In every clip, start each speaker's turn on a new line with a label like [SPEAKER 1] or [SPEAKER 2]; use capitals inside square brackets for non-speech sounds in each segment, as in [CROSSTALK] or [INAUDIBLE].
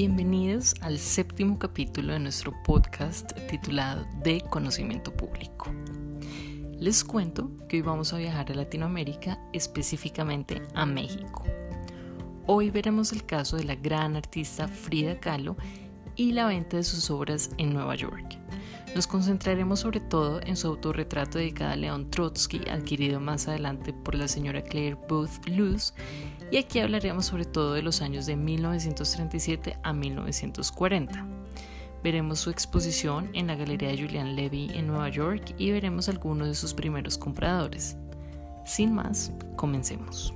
[SPEAKER 1] Bienvenidos al séptimo capítulo de nuestro podcast titulado De Conocimiento Público. Les cuento que hoy vamos a viajar a Latinoamérica, específicamente a México. Hoy veremos el caso de la gran artista Frida Kahlo y la venta de sus obras en Nueva York. Nos concentraremos sobre todo en su autorretrato dedicado a León Trotsky, adquirido más adelante por la señora Claire Booth Luz, y aquí hablaremos sobre todo de los años de 1937 a 1940. Veremos su exposición en la Galería de Julian Levy en Nueva York y veremos algunos de sus primeros compradores. Sin más, comencemos.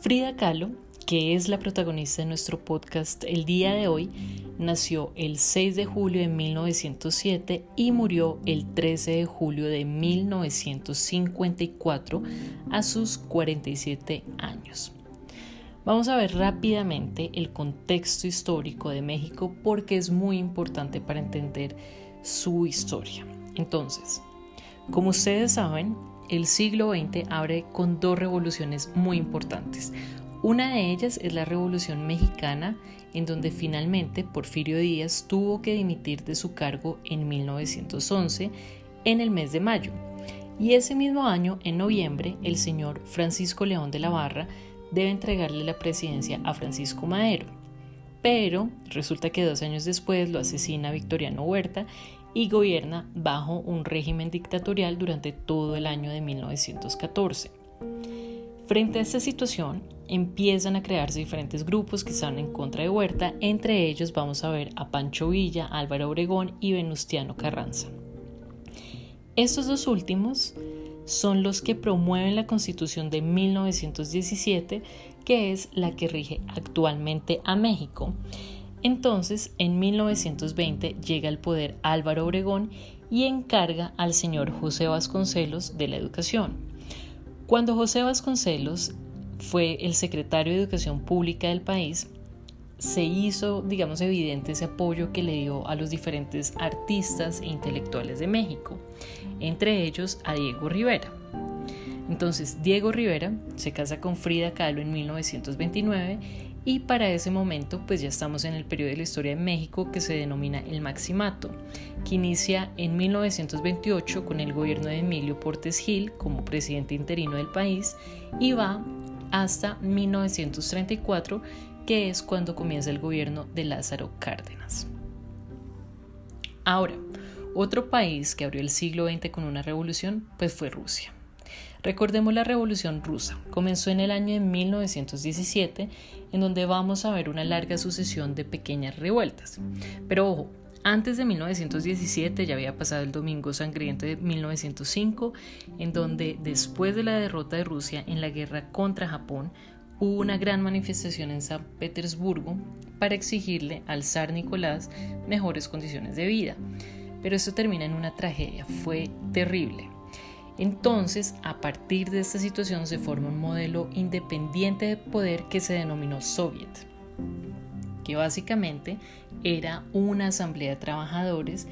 [SPEAKER 1] Frida Kahlo, que es la protagonista de nuestro podcast el día de hoy, nació el 6 de julio de 1907 y murió el 13 de julio de 1954 a sus 47 años. Vamos a ver rápidamente el contexto histórico de México porque es muy importante para entender su historia. Entonces, como ustedes saben, el siglo XX abre con dos revoluciones muy importantes. Una de ellas es la Revolución Mexicana, en donde finalmente Porfirio Díaz tuvo que dimitir de su cargo en 1911, en el mes de mayo. Y ese mismo año, en noviembre, el señor Francisco León de la Barra debe entregarle la presidencia a Francisco Madero. Pero resulta que dos años después lo asesina Victoriano Huerta y gobierna bajo un régimen dictatorial durante todo el año de 1914. Frente a esta situación, empiezan a crearse diferentes grupos que están en contra de Huerta, entre ellos vamos a ver a Pancho Villa, Álvaro Obregón y Venustiano Carranza. Estos dos últimos son los que promueven la constitución de 1917, que es la que rige actualmente a México entonces, en 1920 llega al poder Álvaro Obregón y encarga al señor José Vasconcelos de la educación. Cuando José Vasconcelos fue el secretario de Educación Pública del país, se hizo, digamos, evidente ese apoyo que le dio a los diferentes artistas e intelectuales de México, entre ellos a Diego Rivera. Entonces, Diego Rivera se casa con Frida Kahlo en 1929 y para ese momento pues ya estamos en el periodo de la historia de México que se denomina el Maximato, que inicia en 1928 con el gobierno de Emilio Portes Gil como presidente interino del país y va hasta 1934 que es cuando comienza el gobierno de Lázaro Cárdenas. Ahora, otro país que abrió el siglo XX con una revolución pues fue Rusia. Recordemos la Revolución rusa. Comenzó en el año de 1917, en donde vamos a ver una larga sucesión de pequeñas revueltas. Pero ojo, antes de 1917 ya había pasado el Domingo Sangriento de 1905, en donde después de la derrota de Rusia en la guerra contra Japón, hubo una gran manifestación en San Petersburgo para exigirle al zar Nicolás mejores condiciones de vida. Pero esto termina en una tragedia, fue terrible. Entonces, a partir de esta situación se forma un modelo independiente de poder que se denominó Soviet, que básicamente era una asamblea de trabajadores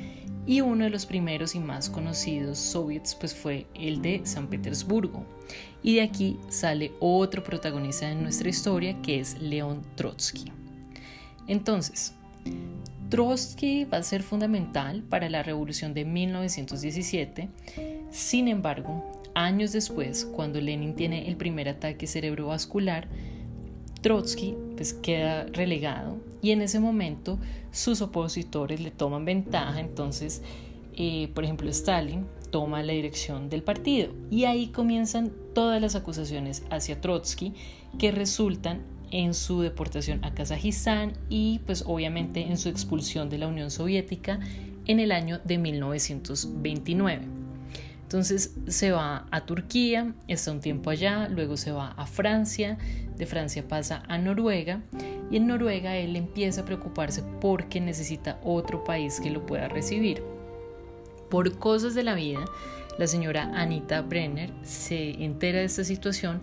[SPEAKER 1] y uno de los primeros y más conocidos soviets pues fue el de San Petersburgo. Y de aquí sale otro protagonista de nuestra historia que es León Trotsky. Entonces, Trotsky va a ser fundamental para la revolución de 1917 sin embargo, años después, cuando Lenin tiene el primer ataque cerebrovascular, Trotsky pues, queda relegado y en ese momento sus opositores le toman ventaja, entonces, eh, por ejemplo, Stalin toma la dirección del partido y ahí comienzan todas las acusaciones hacia Trotsky que resultan en su deportación a Kazajistán y pues obviamente en su expulsión de la Unión Soviética en el año de 1929. Entonces se va a Turquía, está un tiempo allá, luego se va a Francia, de Francia pasa a Noruega y en Noruega él empieza a preocuparse porque necesita otro país que lo pueda recibir. Por cosas de la vida, la señora Anita Brenner se entera de esta situación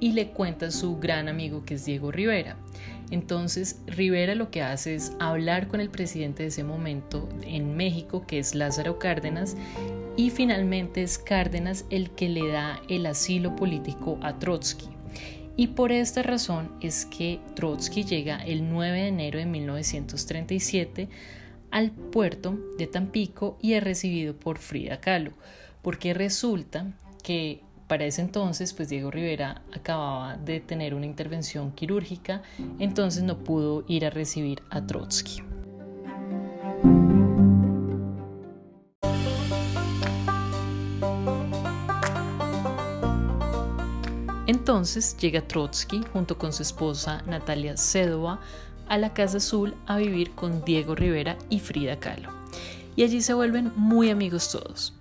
[SPEAKER 1] y le cuenta su gran amigo que es Diego Rivera. Entonces Rivera lo que hace es hablar con el presidente de ese momento en México, que es Lázaro Cárdenas, y finalmente es Cárdenas el que le da el asilo político a Trotsky. Y por esta razón es que Trotsky llega el 9 de enero de 1937 al puerto de Tampico y es recibido por Frida Kahlo, porque resulta que para ese entonces, pues Diego Rivera acababa de tener una intervención quirúrgica, entonces no pudo ir a recibir a Trotsky. Entonces llega Trotsky junto con su esposa Natalia Sedova a la Casa Azul a vivir con Diego Rivera y Frida Kahlo. Y allí se vuelven muy amigos todos.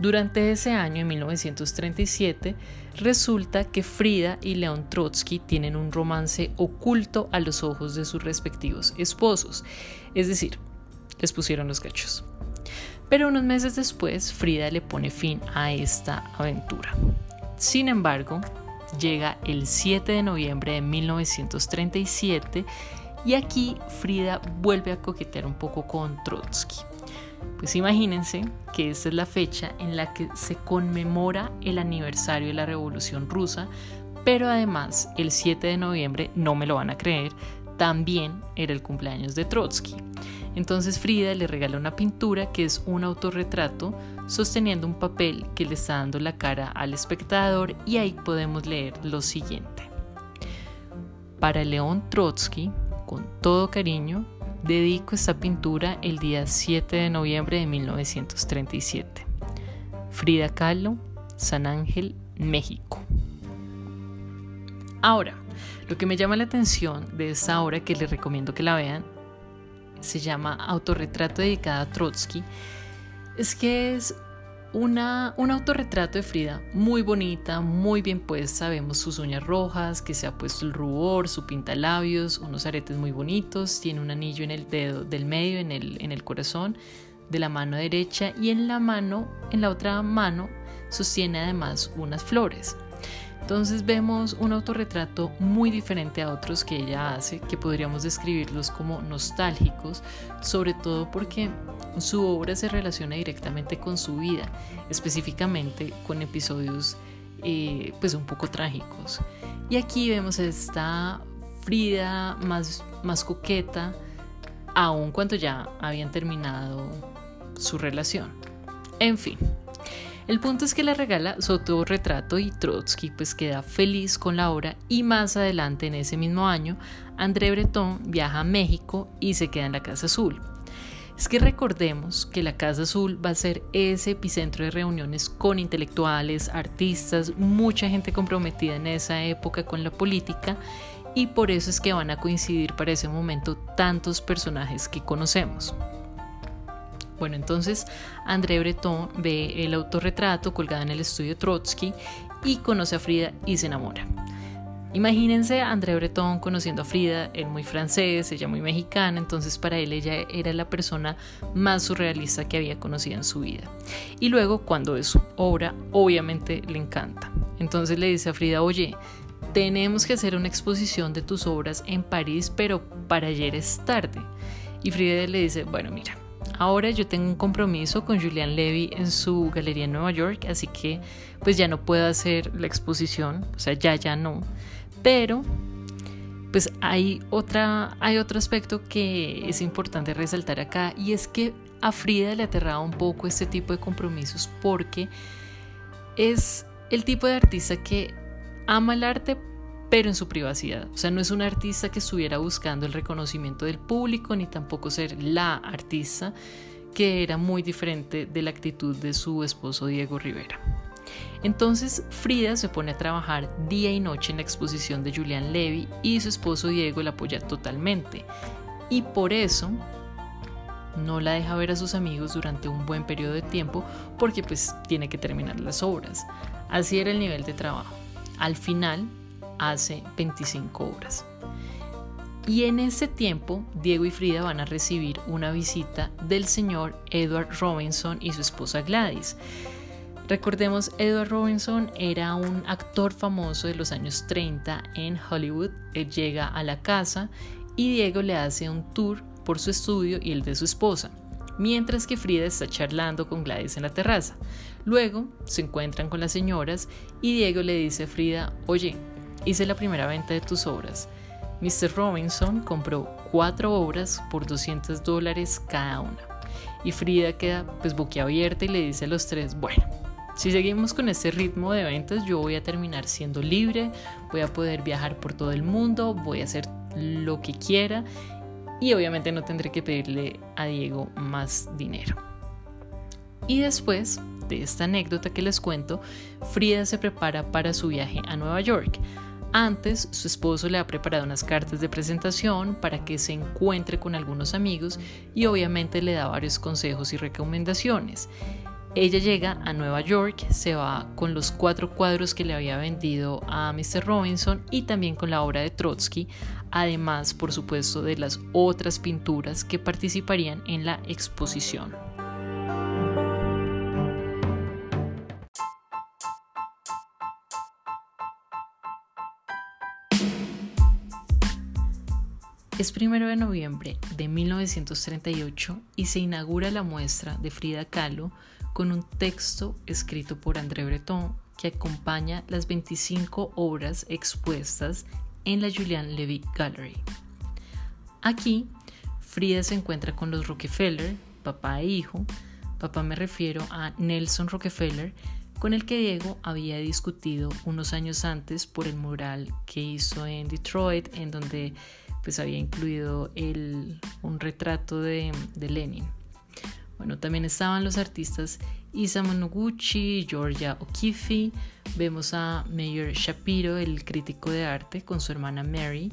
[SPEAKER 1] Durante ese año, en 1937, resulta que Frida y León Trotsky tienen un romance oculto a los ojos de sus respectivos esposos, es decir, les pusieron los cachos. Pero unos meses después, Frida le pone fin a esta aventura. Sin embargo, llega el 7 de noviembre de 1937 y aquí Frida vuelve a coquetear un poco con Trotsky. Pues imagínense que esta es la fecha en la que se conmemora el aniversario de la Revolución Rusa, pero además el 7 de noviembre, no me lo van a creer, también era el cumpleaños de Trotsky. Entonces Frida le regala una pintura que es un autorretrato sosteniendo un papel que le está dando la cara al espectador y ahí podemos leer lo siguiente. Para León Trotsky, con todo cariño, dedico esta pintura el día 7 de noviembre de 1937. Frida Kahlo, San Ángel, México. Ahora, lo que me llama la atención de esta obra que les recomiendo que la vean se llama Autorretrato dedicado a Trotsky, es que es una, un autorretrato de Frida muy bonita, muy bien puesta. Vemos sus uñas rojas, que se ha puesto el rubor, su pintalabios, unos aretes muy bonitos. Tiene un anillo en el dedo del medio, en el, en el corazón de la mano derecha y en la mano, en la otra mano, sostiene además unas flores. Entonces vemos un autorretrato muy diferente a otros que ella hace, que podríamos describirlos como nostálgicos, sobre todo porque su obra se relaciona directamente con su vida, específicamente con episodios eh, pues un poco trágicos. Y aquí vemos esta Frida más, más coqueta, aun cuando ya habían terminado su relación. En fin, el punto es que le regala su autorretrato y Trotsky pues queda feliz con la obra y más adelante en ese mismo año André Breton viaja a México y se queda en la Casa Azul. Es que recordemos que la Casa Azul va a ser ese epicentro de reuniones con intelectuales, artistas, mucha gente comprometida en esa época con la política y por eso es que van a coincidir para ese momento tantos personajes que conocemos. Bueno, entonces André Breton ve el autorretrato colgado en el estudio Trotsky y conoce a Frida y se enamora. Imagínense a André Breton conociendo a Frida, él muy francés, ella muy mexicana, entonces para él ella era la persona más surrealista que había conocido en su vida. Y luego cuando es su obra, obviamente le encanta. Entonces le dice a Frida, oye, tenemos que hacer una exposición de tus obras en París, pero para ayer es tarde. Y Frida le dice, bueno, mira, Ahora yo tengo un compromiso con Julian Levy en su galería en Nueva York, así que pues ya no puedo hacer la exposición, o sea, ya ya no. Pero pues hay otra hay otro aspecto que es importante resaltar acá y es que a Frida le aterraba un poco este tipo de compromisos porque es el tipo de artista que ama el arte pero en su privacidad. O sea, no es un artista que estuviera buscando el reconocimiento del público, ni tampoco ser la artista, que era muy diferente de la actitud de su esposo Diego Rivera. Entonces Frida se pone a trabajar día y noche en la exposición de Julian Levy y su esposo Diego la apoya totalmente. Y por eso no la deja ver a sus amigos durante un buen periodo de tiempo porque pues tiene que terminar las obras. Así era el nivel de trabajo. Al final, hace 25 horas. Y en ese tiempo, Diego y Frida van a recibir una visita del señor Edward Robinson y su esposa Gladys. Recordemos, Edward Robinson era un actor famoso de los años 30 en Hollywood. Él llega a la casa y Diego le hace un tour por su estudio y el de su esposa. mientras que Frida está charlando con Gladys en la terraza. Luego se encuentran con las señoras y Diego le dice a Frida, oye, hice la primera venta de tus obras. Mr. Robinson compró cuatro obras por 200 dólares cada una. Y Frida queda pues boquiabierta y le dice a los tres, bueno, si seguimos con este ritmo de ventas yo voy a terminar siendo libre, voy a poder viajar por todo el mundo, voy a hacer lo que quiera y obviamente no tendré que pedirle a Diego más dinero. Y después de esta anécdota que les cuento, Frida se prepara para su viaje a Nueva York. Antes, su esposo le ha preparado unas cartas de presentación para que se encuentre con algunos amigos y obviamente le da varios consejos y recomendaciones. Ella llega a Nueva York, se va con los cuatro cuadros que le había vendido a Mr. Robinson y también con la obra de Trotsky, además por supuesto de las otras pinturas que participarían en la exposición. Es primero de noviembre de 1938 y se inaugura la muestra de Frida Kahlo con un texto escrito por André Breton que acompaña las 25 obras expuestas en la Julian Levy Gallery. Aquí, Frida se encuentra con los Rockefeller, papá e hijo. Papá me refiero a Nelson Rockefeller, con el que Diego había discutido unos años antes por el mural que hizo en Detroit, en donde pues había incluido un retrato de, Lenin. Bueno, también estaban los artistas Isamu Noguchi, Georgia O'Keeffe, vemos a Mayor Shapiro, el crítico de arte, con su hermana Mary.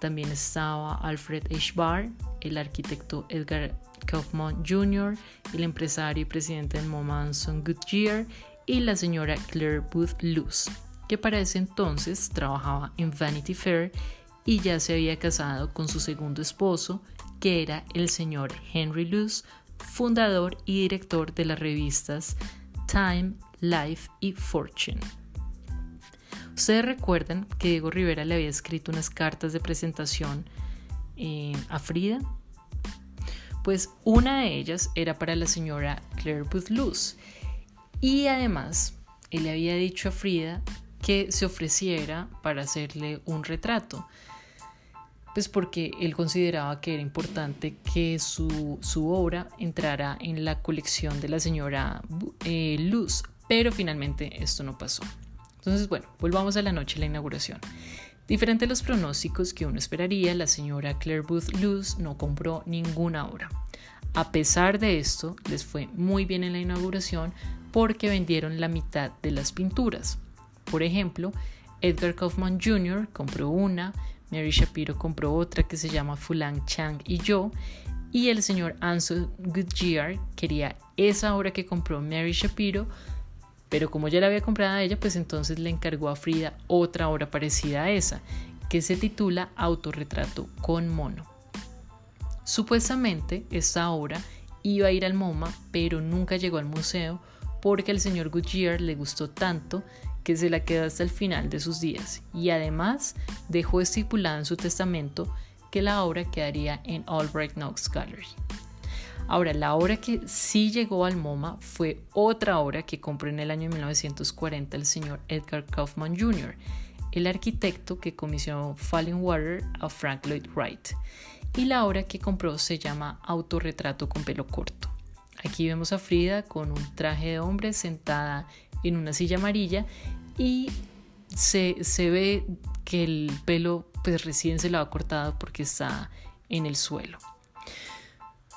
[SPEAKER 1] También estaba Alfred H. Barr, el arquitecto Edgar Kaufman Jr., el empresario y presidente del MoMA Anson Goodyear y la señora Claire Booth Luce, que para ese entonces trabajaba en Vanity Fair y ya se había casado con su segundo esposo, que era el señor Henry Luce, fundador y director de las revistas Time, Life y Fortune. Ustedes recuerdan que Diego Rivera le había escrito unas cartas de presentación eh, a Frida. Pues una de ellas era para la señora Claire Booth. Y además, él le había dicho a Frida que se ofreciera para hacerle un retrato pues porque él consideraba que era importante que su, obra entrara en la colección de la señora eh, Luz, pero finalmente esto no pasó. Entonces, bueno, volvamos a la noche de la inauguración. Diferente a los pronósticos que uno esperaría, la señora Claire Booth Luz no compró ninguna obra. A pesar de esto, les fue muy bien en la inauguración porque vendieron la mitad de las pinturas. Por ejemplo, Edgar Kaufman Jr. compró una, Mary Shapiro compró otra que se llama Fulang Chang y yo. Y el señor Anson Goodyear quería esa obra que compró Mary Shapiro, pero como ya la había comprado a ella, pues entonces le encargó a Frida otra obra parecida a esa, que se titula Autorretrato con mono. Supuestamente esta obra iba a ir al MoMA, pero nunca llegó al museo porque al señor Goodyear le gustó tanto que se la quedó hasta el final de sus días y además dejó estipulado en su testamento que la obra quedaría en Albright Knox Gallery. Ahora, la obra que sí llegó al MoMA fue otra obra que compró en el año 1940 el señor Edgar Kaufman Jr., el arquitecto que comisionó Falling Water a Frank Lloyd Wright. Y la obra que compró se llama Autorretrato con pelo corto. Aquí vemos a Frida con un traje de hombre sentada en una silla amarilla y se, ve que el pelo pues recién se lo ha cortado porque está en el suelo.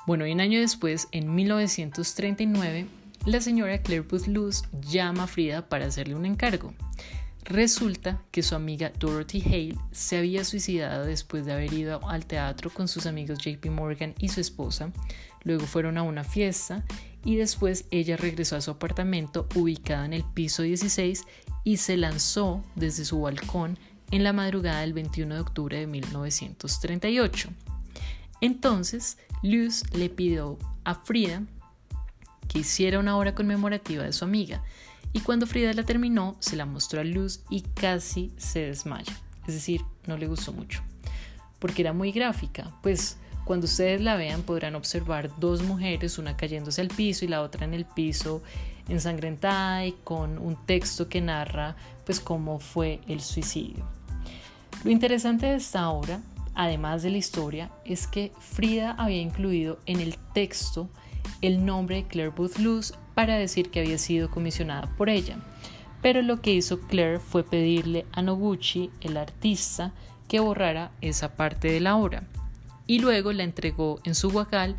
[SPEAKER 1] Bueno, y un año después, en 1939, la señora Claire Booth Luz llama a Frida para hacerle un encargo. Resulta que su amiga Dorothy Hale se había suicidado después de haber ido al teatro con sus amigos JP Morgan y su esposa. Luego fueron a una fiesta y después ella regresó a su apartamento ubicado en el piso 16 y se lanzó desde su balcón en la madrugada del 21 de octubre de 1938. Entonces, Luz le pidió a Frida que hiciera una obra conmemorativa de su amiga y cuando Frida la terminó se la mostró a Luz y casi se desmaya, es decir, no le gustó mucho, porque era muy gráfica, pues Cuando ustedes la vean podrán observar dos mujeres, una cayéndose al piso y la otra en el piso ensangrentada y con un texto que narra pues cómo fue el suicidio. Lo interesante de esta obra, además de la historia, es que Frida había incluido en el texto el nombre de Claire Booth Luz para decir que había sido comisionada por ella. Pero lo que hizo Claire fue pedirle a Noguchi, el artista, que borrara esa parte de la obra. Y luego la entregó en su huacal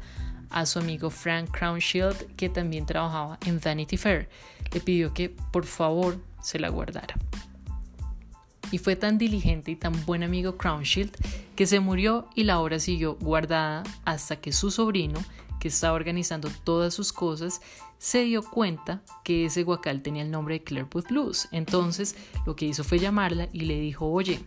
[SPEAKER 1] a su amigo Frank Crownshield, que también trabajaba en Vanity Fair. Le pidió que por favor se la guardara. Y fue tan diligente y tan buen amigo Crownshield que se murió y la obra siguió guardada hasta que su sobrino, que estaba organizando todas sus cosas, se dio cuenta que ese guacal tenía el nombre de Claire Booth Blues. Entonces lo que hizo fue llamarla y le dijo, oye,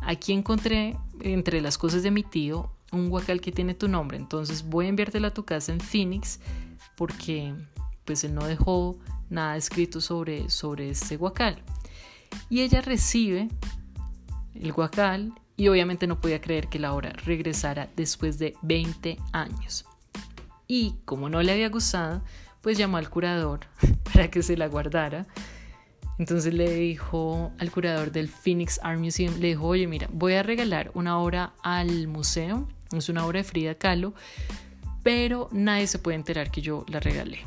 [SPEAKER 1] aquí encontré entre las cosas de mi tío un guacal que tiene tu nombre, entonces voy a enviártela a tu casa en Phoenix porque pues él no dejó nada escrito sobre, sobre este guacal. Y ella recibe el guacal y obviamente no podía creer que la obra regresara después de 20 años. Y como no le había gustado, pues llamó al curador [LAUGHS] para que se la guardara. Entonces le dijo al curador del Phoenix Art Museum, le dijo, oye, mira, voy a regalar una obra al museo es una obra de Frida Kahlo, pero nadie se puede enterar que yo la regalé.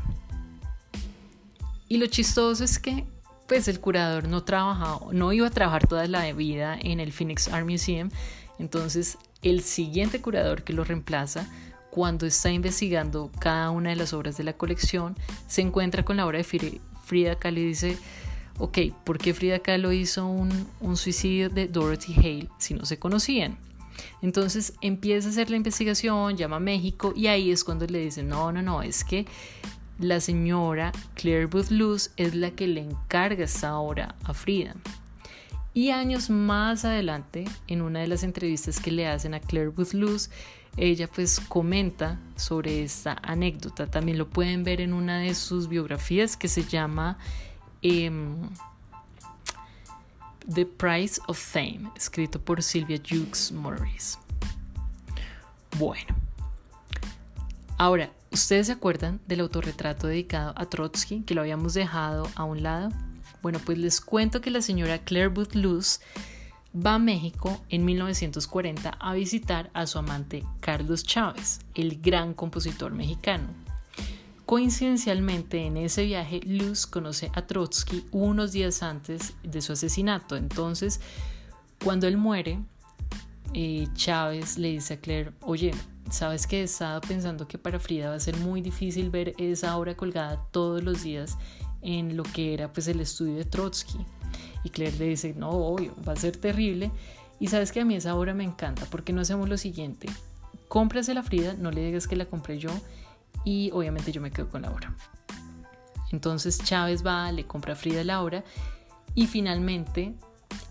[SPEAKER 1] Y lo chistoso es que pues el curador no trabajaba, no iba a trabajar toda la vida en el Phoenix Art Museum, entonces el siguiente curador que lo reemplaza cuando está investigando cada una de las obras de la colección, se encuentra con la obra de Frida Kahlo y dice, ok, ¿por qué Frida Kahlo hizo un, un suicidio de Dorothy Hale si no se conocían? Entonces empieza a hacer la investigación, llama a México y ahí es cuando le dicen, no, no, no, es que la señora Claire Booth Luz es la que le encarga esta obra a Frida. Y años más adelante, en una de las entrevistas que le hacen a Claire Booth Luz, ella pues comenta sobre esta anécdota. También lo pueden ver en una de sus biografías que se llama... Em, The Price of Fame, escrito por Sylvia Jukes Morris. Bueno, ahora, ¿ustedes se acuerdan del autorretrato dedicado a Trotsky que lo habíamos dejado a un lado? Bueno, pues les cuento que la señora Claire Booth Luz va a México en 1940 a visitar a su amante Carlos Chávez, el gran compositor mexicano. Coincidencialmente, en ese viaje, Luz conoce a Trotsky unos días antes de su asesinato. Entonces, cuando él muere, eh, Chávez le dice a Claire, oye, sabes que he estado pensando que para Frida va a ser muy difícil ver esa obra colgada todos los días en lo que era pues el estudio de Trotsky. Y Claire le dice, no, obvio, va a ser terrible. Y sabes que a mí esa obra me encanta, porque no hacemos lo siguiente, cómprase la Frida, no le digas que la compré yo y obviamente yo me quedo con la obra. Entonces Chávez va, le compra a Frida la obra y finalmente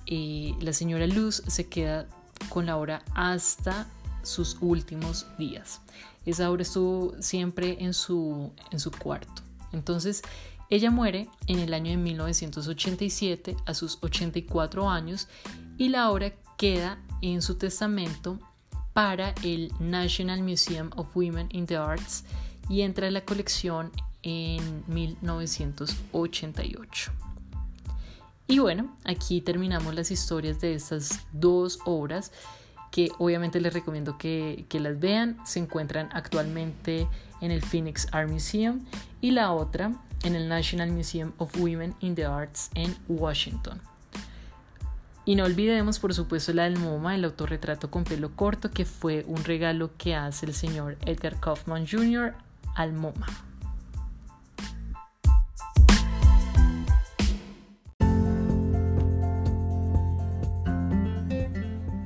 [SPEAKER 1] eh, la señora Luz se queda con la obra hasta sus últimos días. Esa obra estuvo siempre en su, en su cuarto. Entonces ella muere en el año de 1987 a sus 84 años y la obra queda en su testamento para el National Museum of Women in the Arts y entra a la colección en 1988. Y bueno, aquí terminamos las historias de estas dos obras que obviamente les recomiendo que, que, las vean. Se encuentran actualmente en el Phoenix Art Museum y la otra en el National Museum of Women in the Arts en Washington. Y no olvidemos, por supuesto, la del MoMA, el autorretrato con pelo corto, que fue un regalo que hace el señor Edgar Kaufman Jr al MoMA.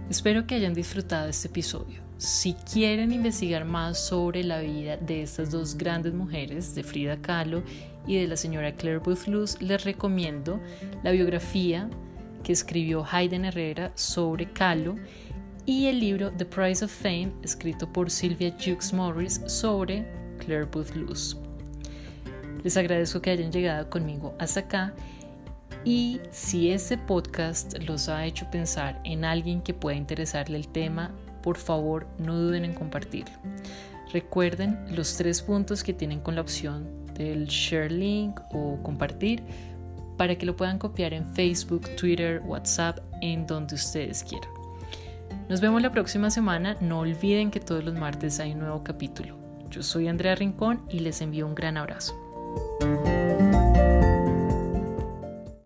[SPEAKER 1] Espero que hayan disfrutado este episodio. Si quieren investigar más sobre la vida de estas dos grandes mujeres, de Frida Kahlo y de la señora Claire Booth Luz, les recomiendo la biografía que escribió Hayden Herrera sobre Kahlo y el libro The Price of Fame, escrito por Sylvia Jukes Morris sobre Les agradezco que hayan llegado conmigo hasta acá y si este podcast los ha hecho pensar en alguien que pueda interesarle el tema, por favor no duden en compartirlo. Recuerden los tres puntos que tienen con la opción del share link o compartir para que lo puedan copiar en Facebook, Twitter, WhatsApp, en donde ustedes quieran. Nos vemos la próxima semana. No olviden que todos los martes hay un nuevo capítulo. Yo soy Andrea Rincón y les envío un gran abrazo.